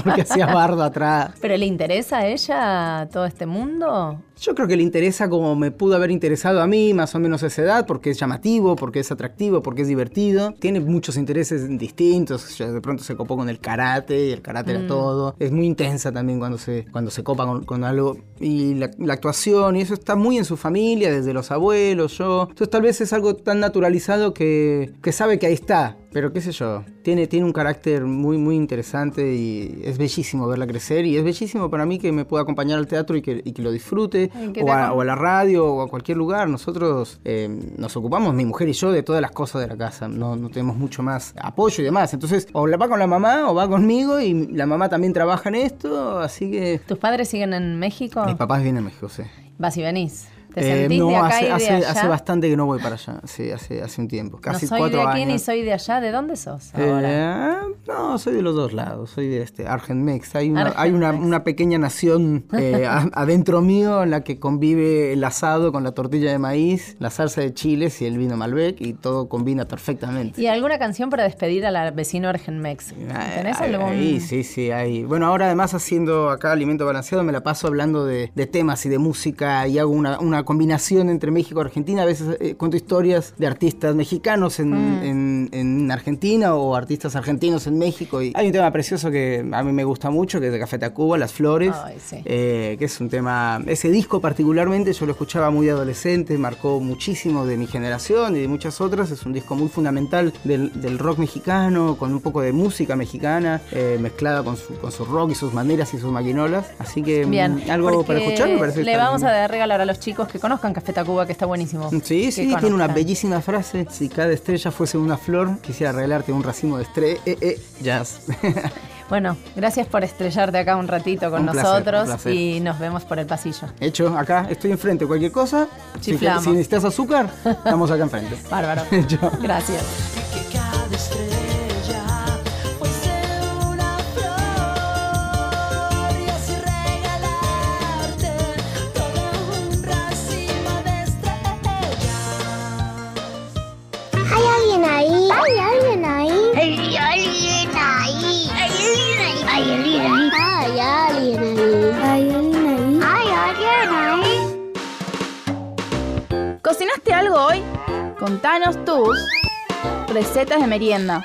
porque hacía bardo atrás. ¿Pero le interesa a ella todo este mundo? Yo creo que le interesa como me pudo haber interesado a mí, más o menos a esa edad, porque es llamativo, porque es atractivo, porque es divertido. Tiene muchos intereses distintos. De pronto se copó con el karate, y el karate Mm. era todo. Es muy intensa también cuando se, cuando se copa con, con algo. Y la, la actuación, y eso está muy en su familia, desde los abuelos, yo. Entonces tal vez es algo tan naturalizado que, que sabe que ahí está. Pero qué sé yo, tiene, tiene un carácter muy, muy interesante y es bellísimo verla crecer y es bellísimo para mí que me pueda acompañar al teatro y que, y que lo disfrute O a, acom- o a la radio o a cualquier lugar. Nosotros eh, nos ocupamos, mi mujer y yo, de todas las cosas de la casa. No, no tenemos mucho más apoyo y demás. Entonces, o la va con la mamá o va conmigo y la mamá también trabaja en esto, así que... ¿Tus padres siguen en México? Mis papás vienen a México, sí. Vas y venís. ¿Te sentís no, de acá hace, y de hace, allá? hace bastante que no voy para allá. Sí, hace, hace un tiempo. Casi no soy cuatro de aquí años. ni soy de allá. ¿De dónde sos ahora? Eh, no, soy de los dos lados, soy de este, Argenmex. Hay una, Argenmex. hay una, una pequeña nación eh, adentro mío en la que convive el asado con la tortilla de maíz, la salsa de chiles y el vino Malbec y todo combina perfectamente. ¿Y alguna canción para despedir al vecino Argenmex? ¿Tenés Ay, algún...? ahí, sí, sí, ahí. Bueno, ahora además haciendo acá Alimento Balanceado me la paso hablando de, de temas y de música y hago una, una combinación entre México y Argentina. A veces eh, cuento historias de artistas mexicanos en, Mm. en- en Argentina o artistas argentinos en México. Y hay un tema precioso que a mí me gusta mucho, que es de Café Tacuba, Las Flores, Ay, sí. eh, que es un tema... Ese disco particularmente yo lo escuchaba muy adolescente, marcó muchísimo de mi generación y de muchas otras. Es un disco muy fundamental del, del rock mexicano, con un poco de música mexicana, eh, mezclada con su, con su rock y sus maneras y sus maquinolas. Así que Bien, algo para escuchar me parece que Le vamos bien. a regalar a los chicos que conozcan Café Tacuba, que está buenísimo. Sí, Que sí, tiene una bellísima frase. Si cada estrella fuese una flor, quisiera regalarte un racimo de estrellas. Eh, eh, jazz. Bueno, gracias por estrellarte acá un ratito con Un placer, nosotros placer. y nos vemos por el pasillo. Hecho, acá estoy enfrente. Cualquier cosa, si, Chiflamos. si necesitas azúcar, estamos acá enfrente. Bárbaro. Hecho. Gracias. Alguien ahí? ¿Hay alguien ahí? ¿Hay alguien ahí? ¿Hay alguien ahí? ¿Hay alguien ahí? ¿Hay alguien ahí? ¿Hay alguien ahí? ¿Hay alguien ahí? ¿Cocinaste algo hoy? Contanos tus recetas de merienda.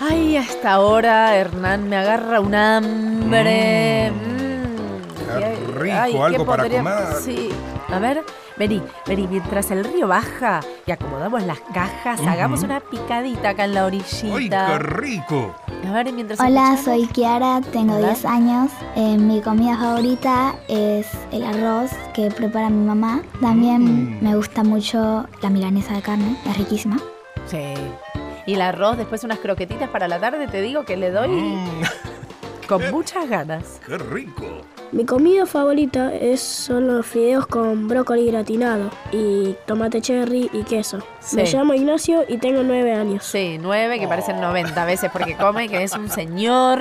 Ay, hasta ahora, Hernán, me agarra un hambre. Mm, Qué rico, ay, ¿qué algo para podría- comer. Sí. A ver, vení, vení, mientras el río baja y acomodamos las cajas, hagamos una picadita acá en la orillita. ¡Ay, qué rico! A ver, mientras Hola, escuchamos- soy Kiara, tengo Hola. 10 años. Eh, mi comida favorita es el arroz que prepara mi mamá. También Mm. me gusta mucho la milanesa de carne, es riquísima. Sí. Y el arroz, después unas croquetitas para la tarde, te digo que le doy Mm. con muchas ganas. ¡Qué rico! Mi comida favorita es, son los fideos con brócoli gratinado y tomate cherry y queso. Me Sí. llamo Ignacio y tengo nueve años. Sí, nueve que parecen 90 veces porque come, que es un señor.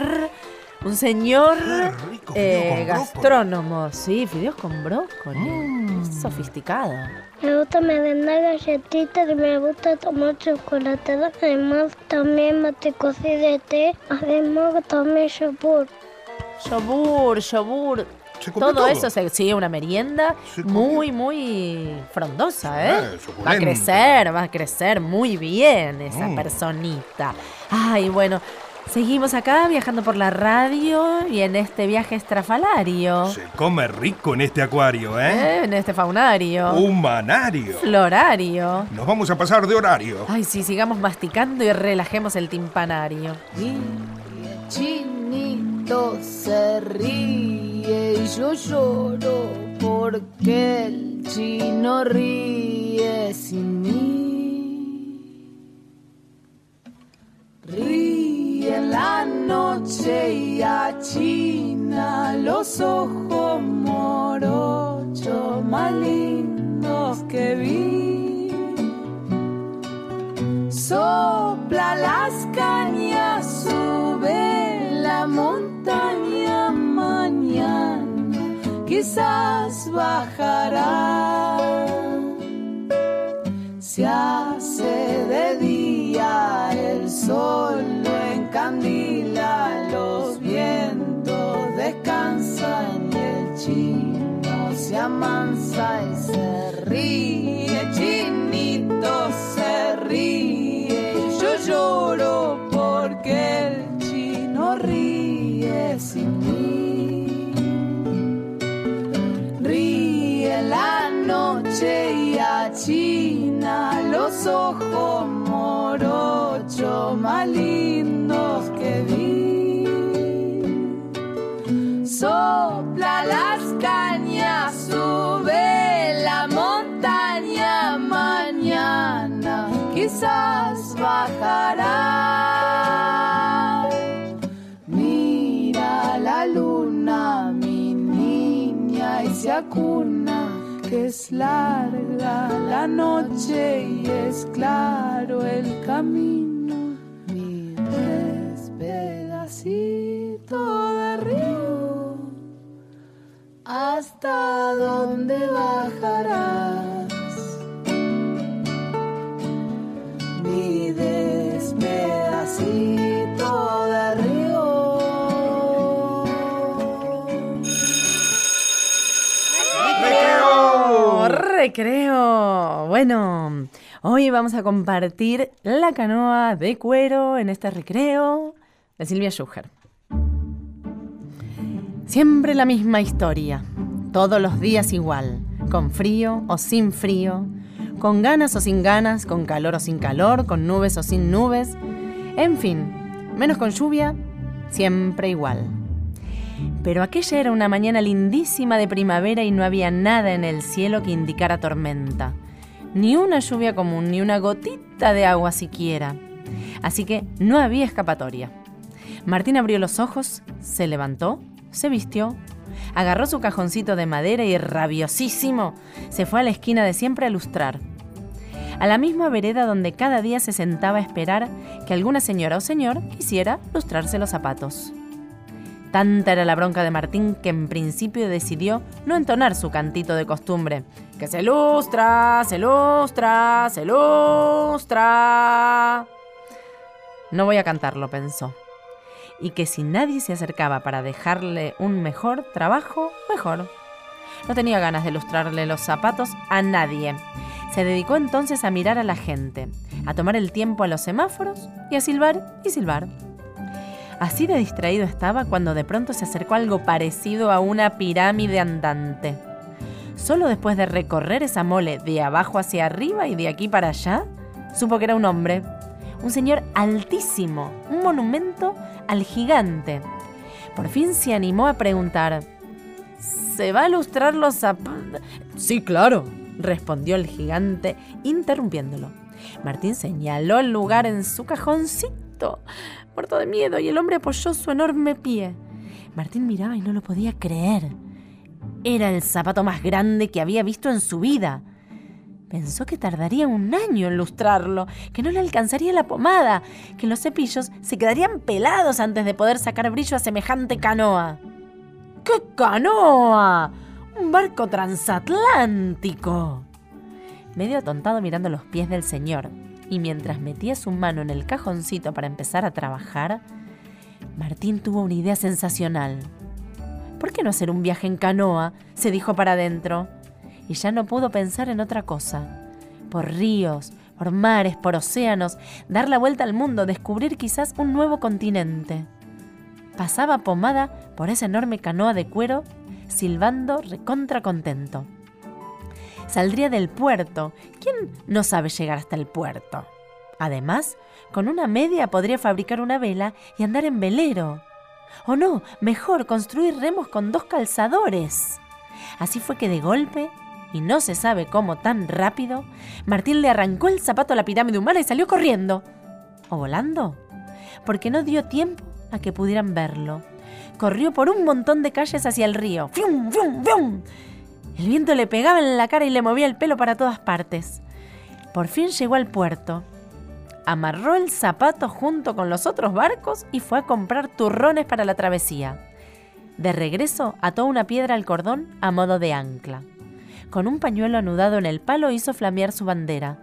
Un señor eh, con brócoli. gastrónomo. Sí, fideos con brócoli. Es sofisticado. Me gusta merendar galletitas y me gusta tomar chocolate. Además, también mate cocido de té. Además, también yogur. Yogur, yogur. ¿Se come Todo, todo? eso se sí, una merienda muy, muy frondosa, ¿eh? Eh, va a crecer, va a crecer muy bien esa Mm. personita. Ay, bueno, seguimos acá viajando por la radio y en este viaje estrafalario. Se come rico en este acuario, ¿eh? ¿eh? En este faunario. Un manario. Florario. Nos vamos a pasar de horario. Ay, sí, sigamos masticando y relajemos el timpanario. Se ríe y yo lloro porque el chino ríe sin mí. Ríe en la noche y achina los ojos morochos más lindos que vi. Sopla las cañas, sube la montaña mañana, quizás bajará. Se hace de día, el sol lo encandila, los vientos descansan y el chino se amansa y se ríe, noche y achina los ojos morochos más lindos que vi. Sopla las cañas, sube la montaña mañana, quizás bajará. Mira la luna, mi niña la cuna, que es larga la noche y es claro el camino. Mi despedacito de río, hasta dónde bajarás. ¡Recreo! Bueno, hoy vamos a compartir la canoa de cuero en este recreo de Silvia Schuher. Siempre la misma historia, todos los días igual, con frío o sin frío, con ganas o sin ganas, con calor o sin calor, con nubes o sin nubes, en fin, menos con lluvia, siempre igual. Pero aquella era una mañana lindísima de primavera y no había nada en el cielo que indicara tormenta. Ni una lluvia común, ni una gotita de agua siquiera. Así que no había escapatoria. Martín abrió los ojos, se levantó, se vistió, agarró su cajoncito de madera y rabiosísimo se fue a la esquina de siempre a lustrar. A la misma vereda donde cada día se sentaba a esperar que alguna señora o señor quisiera lustrarse los zapatos. Tanta era la bronca de Martín que en principio decidió no entonar su cantito de costumbre. Que se lustra, se lustra, se lustra. No voy a cantarlo, pensó. Y que si nadie se acercaba para dejarle un mejor trabajo, mejor. No tenía ganas de lustrarle los zapatos a nadie. Se dedicó entonces a mirar a la gente, a tomar el tiempo a los semáforos y a silbar y silbar. Así de distraído estaba cuando de pronto se acercó algo parecido a una pirámide andante. Solo después de recorrer esa mole de abajo hacia arriba y de aquí para allá, supo que era un hombre, un señor altísimo, un monumento al gigante. Por fin se animó a preguntar, ¿se va a lustrar los zapatos? Sí, claro, respondió el gigante, interrumpiéndolo. Martín señaló el lugar en su cajoncito de miedo, y el hombre apoyó su enorme pie. Martín miraba y no lo podía creer. Era el zapato más grande que había visto en su vida. Pensó que tardaría un año en lustrarlo, que no le alcanzaría la pomada, que los cepillos se quedarían pelados antes de poder sacar brillo a semejante canoa. ¡Qué canoa! Un barco transatlántico. Medio atontado mirando los pies del señor, y mientras metía su mano en el cajoncito para empezar a trabajar, Martín tuvo una idea sensacional. ¿Por qué no hacer un viaje en canoa? se dijo para adentro. Y ya no pudo pensar en otra cosa. Por ríos, por mares, por océanos, dar la vuelta al mundo, descubrir quizás un nuevo continente. Pasaba pomada por esa enorme canoa de cuero, silbando recontra contento saldría del puerto. ¿Quién no sabe llegar hasta el puerto? Además, con una media podría fabricar una vela y andar en velero. O no, mejor construir remos con dos calzadores. Así fue que de golpe, y no se sabe cómo tan rápido, Martín le arrancó el zapato a la pirámide humana y salió corriendo. ¿O volando? Porque no dio tiempo a que pudieran verlo. Corrió por un montón de calles hacia el río. ¡Fium, fium, fium! El viento le pegaba en la cara y le movía el pelo para todas partes. Por fin llegó al puerto. Amarró el zapato junto con los otros barcos y fue a comprar turrones para la travesía. De regreso ató una piedra al cordón a modo de ancla. Con un pañuelo anudado en el palo hizo flamear su bandera.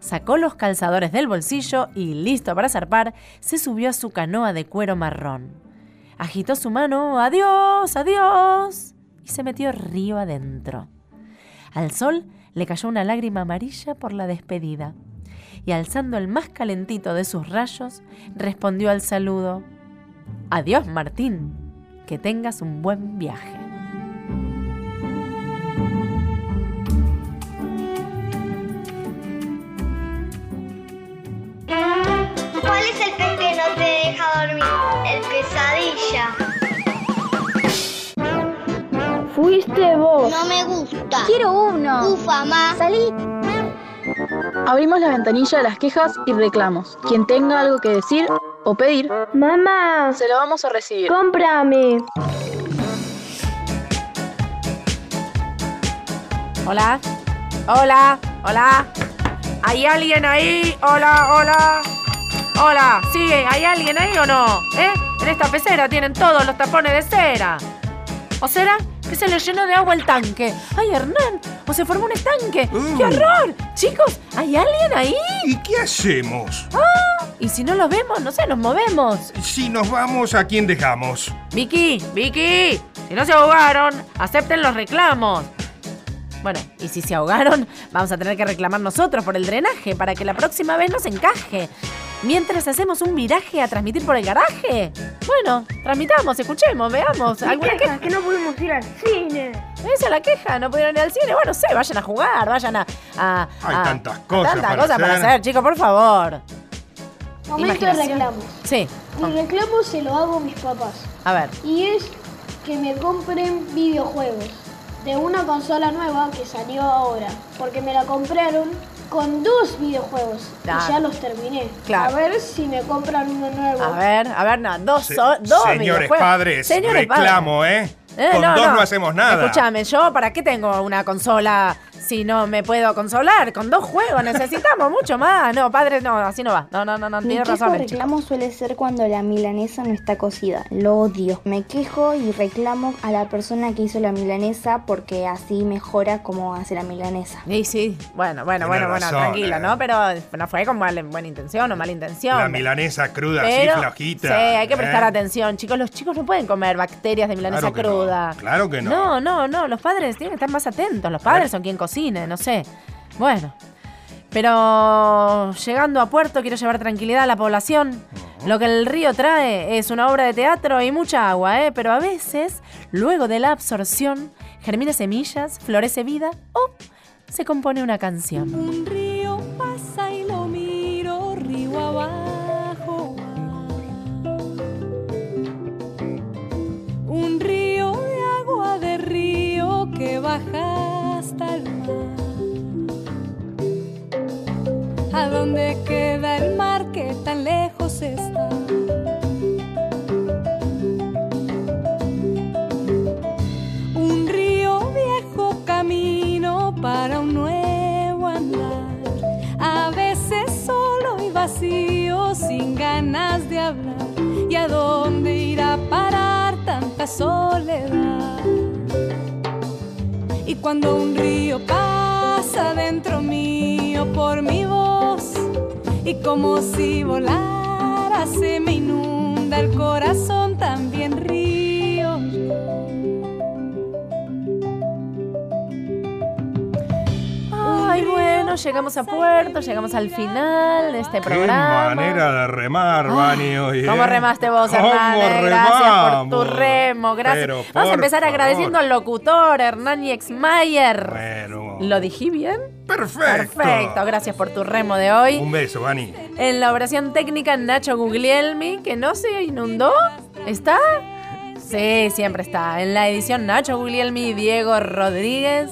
Sacó los calzadores del bolsillo y, listo para zarpar, se subió a su canoa de cuero marrón. Agitó su mano, adiós, adiós y se metió río adentro. Al sol le cayó una lágrima amarilla por la despedida, y alzando el más calentito de sus rayos, respondió al saludo, Adiós Martín, que tengas un buen viaje. ¿Cuál es el pez que no te deja dormir? El pesadilla. Fuiste vos. No me gusta. Quiero uno. Ufa, más. Salí. Abrimos la ventanilla de las quejas y reclamos. Quien tenga algo que decir o pedir, Mamá. se lo vamos a recibir. Cómprame. Hola. Hola. Hola. ¿Hay alguien ahí? Hola, hola. Hola. ¿Sí? ¿Hay alguien ahí o no? ¿Eh? En esta pecera tienen todos los tapones de cera. ¿O será que se le llenó de agua el tanque? ¡Ay, Hernán! ¿O se formó un estanque? ¡Qué horror! Chicos, ¿hay alguien ahí? ¿Y qué hacemos? ¡Ah! Y si no los vemos, no sé, nos movemos. Si nos vamos, ¿a quién dejamos? Vicky, Vicky, si no se ahogaron, acepten los reclamos. Bueno, y si se ahogaron, vamos a tener que reclamar nosotros por el drenaje para que la próxima vez nos encaje. Mientras hacemos un viraje a transmitir por el garaje. Bueno, transmitamos, escuchemos, veamos. ¿Alguna queja? que no pudimos ir al cine. Esa es la queja, no pudieron ir al cine. Bueno, no sé, vayan a jugar, vayan a. a- Hay a- tantas cosas tantas para cosas para hacer. hacer, chicos, por favor. Momento de reclamo. Sí, Mi reclamo se lo hago a mis papás. a ver. Y es que me compren videojuegos de una consola nueva que salió ahora. Porque me la compraron con dos videojuegos. Ah. Y ya los terminé. Claro. A ver si me compran uno nuevo. A ver, a ver, no, dos, Se- dos Señores videojuegos. padres, Señores padres. reclamo, ¿eh? Eh, Con no, dos no. no. hacemos nada. Escúchame, yo para qué tengo una consola si no me puedo consolar? Con dos juegos necesitamos mucho más. No, padre, no, así no va. No, no, no, no, Mi quejo razón. chico. reclamo suele ser cuando la milanesa no está cocida. Lo odio. Me quejo y reclamo a la persona que hizo la milanesa porque así mejora cómo hace la milanesa. Sí, sí. Bueno, bueno, Tiene bueno, bueno, razón, tranquila, eh. ¿no? Pero no fue con mal- buena intención o mala intención. La milanesa cruda, Pero- así flojita. Sí, hay que prestar ¿eh? atención, chicos. Los chicos no pueden comer bacterias de milanesa Claro que no, cruda. claro que no. No, no, no. Los padres tienen que estar más atentos. Los padres son quien cocine, no sé. Bueno. Pero llegando a puerto quiero llevar tranquilidad a la población. Lo que el río trae es una obra de teatro y mucha agua, ¿eh? Pero a veces, luego de la absorción, germina semillas, florece vida o se compone una canción. Un río ¿A dónde queda el mar que tan lejos está? Un río viejo camino para un nuevo andar. A veces solo y vacío, sin ganas de hablar. ¿Y a dónde irá a parar tanta soledad? Y cuando un río pasa dentro mío por mi voz, y como si volara, se me inunda el corazón, también bueno, llegamos a puerto, llegamos al final de este Qué programa. manera de remar, Vani, hoy. ¿Cómo ¿eh? remaste vos, ¿Cómo Hernán? eh? Gracias por tu remo, gracias. Pero, Vamos a por empezar favor. agradeciendo al locutor, Hernán Exmayer. Bueno, ¿Lo dije bien? perfecto. Perfecto, gracias por tu remo de hoy. Un beso, Vani. En la oración técnica, Nacho Guglielmi, que no se inundó. ¿Está? Sí, siempre está. En la edición, Nacho Guglielmi Diego Rodríguez.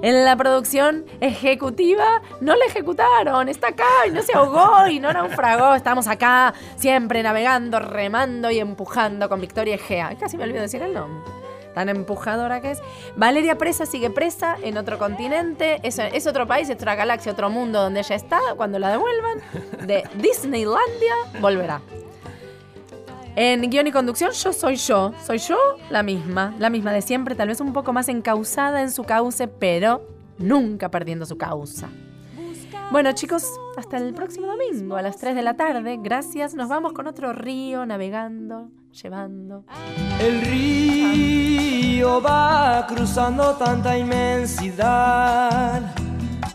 En la producción ejecutiva, no la ejecutaron, está acá y no se ahogó y no naufragó. Estamos acá, siempre navegando, remando y empujando con Victoria Egea. Casi me olvido decir el nombre. Tan empujadora que es. Valeria Presa sigue presa en otro continente. Es, es otro país, es otra galaxia, otro mundo donde ella está. Cuando la devuelvan de Disneylandia, volverá. En guion y conducción, yo soy yo. Soy yo la misma, la misma de siempre, tal vez un poco más encausada en su cauce, pero nunca perdiendo su causa. Bueno, chicos, hasta el próximo domingo a las 3 de la tarde. Gracias. Nos vamos con otro río navegando, llevando. El río va cruzando tanta inmensidad,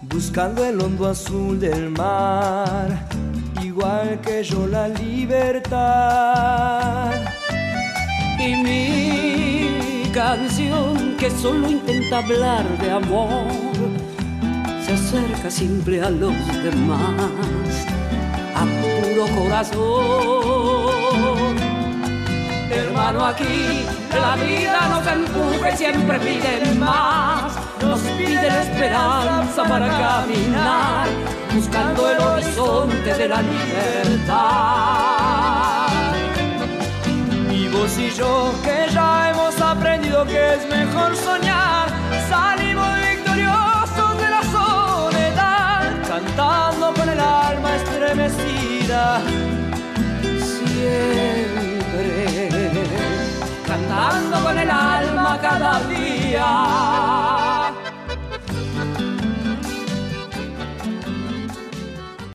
buscando el hondo azul del mar, igual que yo la libertad. Y mi canción que solo intenta hablar de amor se acerca siempre a los demás a puro corazón. Hermano, aquí la vida nos empuja y siempre pide más. Nos pide la esperanza para caminar, buscando el horizonte de la libertad. Y vos y yo, que ya hemos aprendido que es mejor soñar, salimos victoriosos. de la soledad, cantando con el alma estremecida. Siempre cantando con el alma cada día.